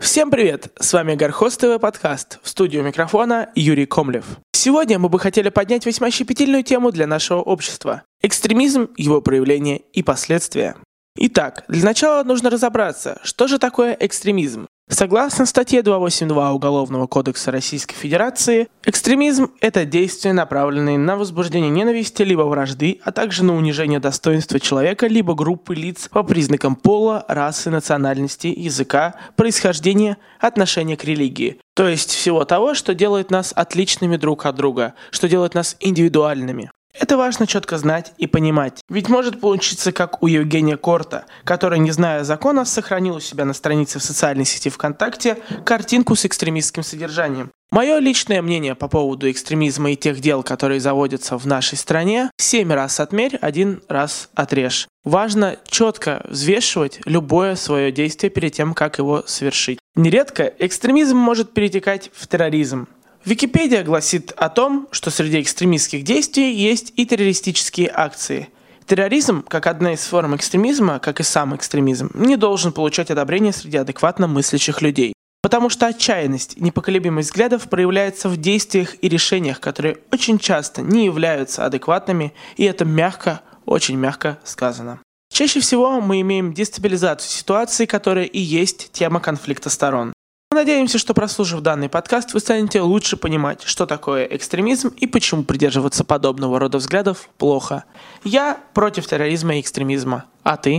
Всем привет! С вами Гархост ТВ подкаст. В студию микрофона Юрий Комлев. Сегодня мы бы хотели поднять весьма щепетильную тему для нашего общества. Экстремизм, его проявление и последствия. Итак, для начала нужно разобраться, что же такое экстремизм. Согласно статье 282 Уголовного кодекса Российской Федерации, экстремизм – это действия, направленные на возбуждение ненависти либо вражды, а также на унижение достоинства человека либо группы лиц по признакам пола, расы, национальности, языка, происхождения, отношения к религии. То есть всего того, что делает нас отличными друг от друга, что делает нас индивидуальными. Это важно четко знать и понимать. Ведь может получиться как у Евгения Корта, который, не зная закона, сохранил у себя на странице в социальной сети ВКонтакте картинку с экстремистским содержанием. Мое личное мнение по поводу экстремизма и тех дел, которые заводятся в нашей стране, семь раз отмерь, один раз отрежь. Важно четко взвешивать любое свое действие перед тем, как его совершить. Нередко экстремизм может перетекать в терроризм. Википедия гласит о том, что среди экстремистских действий есть и террористические акции. Терроризм, как одна из форм экстремизма, как и сам экстремизм, не должен получать одобрение среди адекватно мыслящих людей. Потому что отчаянность, непоколебимость взглядов проявляется в действиях и решениях, которые очень часто не являются адекватными, и это мягко, очень мягко сказано. Чаще всего мы имеем дестабилизацию ситуации, которая и есть тема конфликта сторон. Надеемся, что прослушав данный подкаст, вы станете лучше понимать, что такое экстремизм и почему придерживаться подобного рода взглядов плохо. Я против терроризма и экстремизма. А ты?